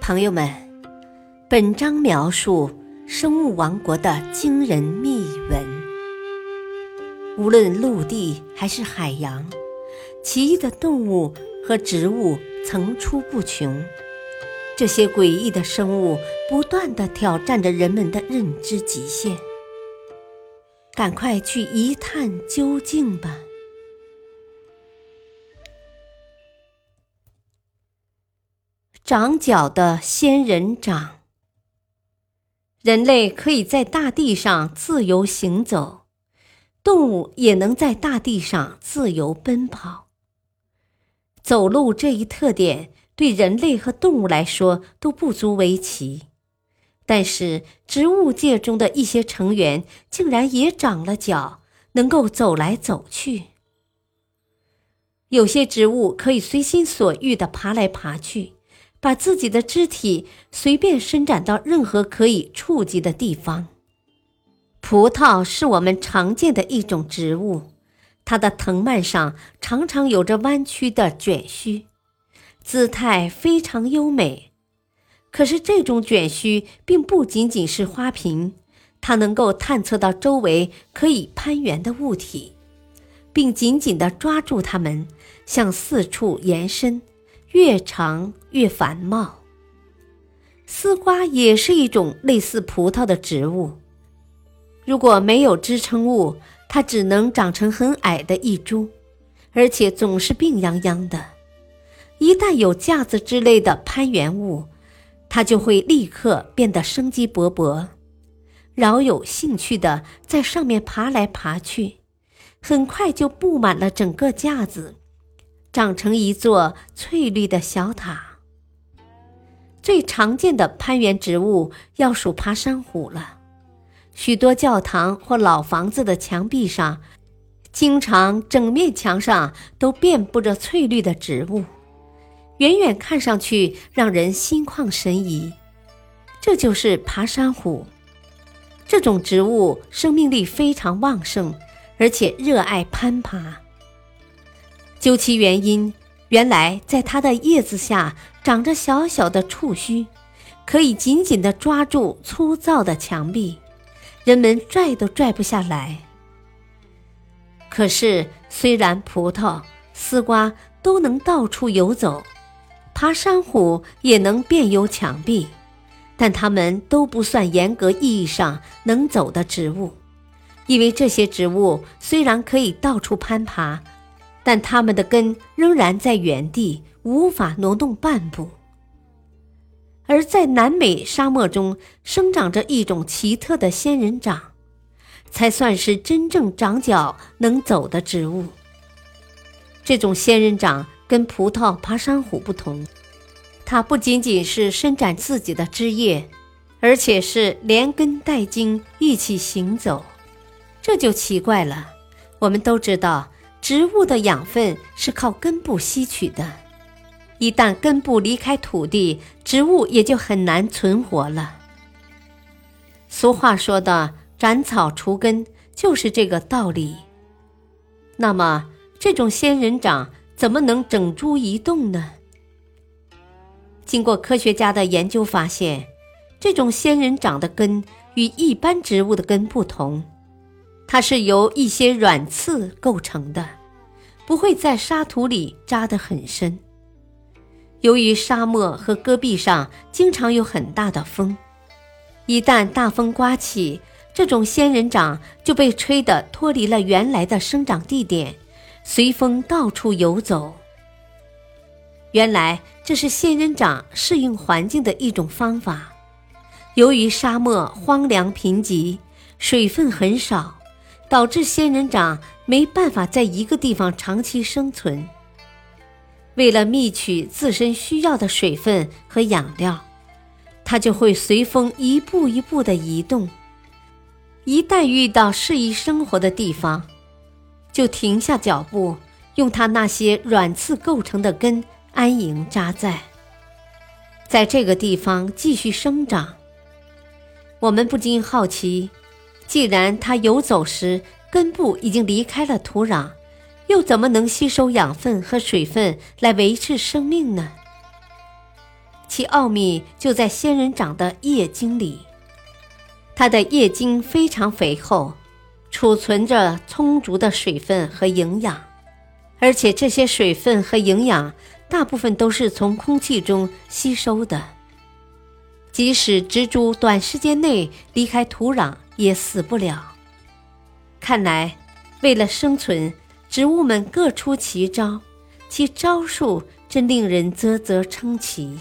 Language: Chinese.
朋友们，本章描述生物王国的惊人秘闻。无论陆地还是海洋，奇异的动物和植物层出不穷。这些诡异的生物不断地挑战着人们的认知极限。赶快去一探究竟吧！长脚的仙人掌。人类可以在大地上自由行走，动物也能在大地上自由奔跑。走路这一特点对人类和动物来说都不足为奇，但是植物界中的一些成员竟然也长了脚，能够走来走去。有些植物可以随心所欲地爬来爬去。把自己的肢体随便伸展到任何可以触及的地方。葡萄是我们常见的一种植物，它的藤蔓上常常有着弯曲的卷须，姿态非常优美。可是这种卷须并不仅仅是花瓶，它能够探测到周围可以攀援的物体，并紧紧地抓住它们，向四处延伸。越长越繁茂。丝瓜也是一种类似葡萄的植物，如果没有支撑物，它只能长成很矮的一株，而且总是病殃殃的。一旦有架子之类的攀援物，它就会立刻变得生机勃勃，饶有兴趣的在上面爬来爬去，很快就布满了整个架子。长成一座翠绿的小塔。最常见的攀援植物要数爬山虎了。许多教堂或老房子的墙壁上，经常整面墙上都遍布着翠绿的植物，远远看上去让人心旷神怡。这就是爬山虎。这种植物生命力非常旺盛，而且热爱攀爬。究其原因，原来在它的叶子下长着小小的触须，可以紧紧地抓住粗糙的墙壁，人们拽都拽不下来。可是，虽然葡萄、丝瓜都能到处游走，爬山虎也能遍游墙壁，但它们都不算严格意义上能走的植物，因为这些植物虽然可以到处攀爬。但它们的根仍然在原地，无法挪动半步。而在南美沙漠中生长着一种奇特的仙人掌，才算是真正长脚能走的植物。这种仙人掌跟葡萄、爬山虎不同，它不仅仅是伸展自己的枝叶，而且是连根带茎一起行走。这就奇怪了。我们都知道。植物的养分是靠根部吸取的，一旦根部离开土地，植物也就很难存活了。俗话说的“斩草除根”就是这个道理。那么，这种仙人掌怎么能整株移动呢？经过科学家的研究发现，这种仙人掌的根与一般植物的根不同。它是由一些软刺构成的，不会在沙土里扎得很深。由于沙漠和戈壁上经常有很大的风，一旦大风刮起，这种仙人掌就被吹得脱离了原来的生长地点，随风到处游走。原来这是仙人掌适应环境的一种方法。由于沙漠荒凉贫瘠，水分很少。导致仙人掌没办法在一个地方长期生存。为了觅取自身需要的水分和养料，它就会随风一步一步地移动。一旦遇到适宜生活的地方，就停下脚步，用它那些软刺构成的根安营扎寨，在这个地方继续生长。我们不禁好奇。既然它游走时根部已经离开了土壤，又怎么能吸收养分和水分来维持生命呢？其奥秘就在仙人掌的叶茎里。它的叶茎非常肥厚，储存着充足的水分和营养，而且这些水分和营养大部分都是从空气中吸收的。即使植株短时间内离开土壤，也死不了。看来，为了生存，植物们各出奇招，其招数真令人啧啧称奇。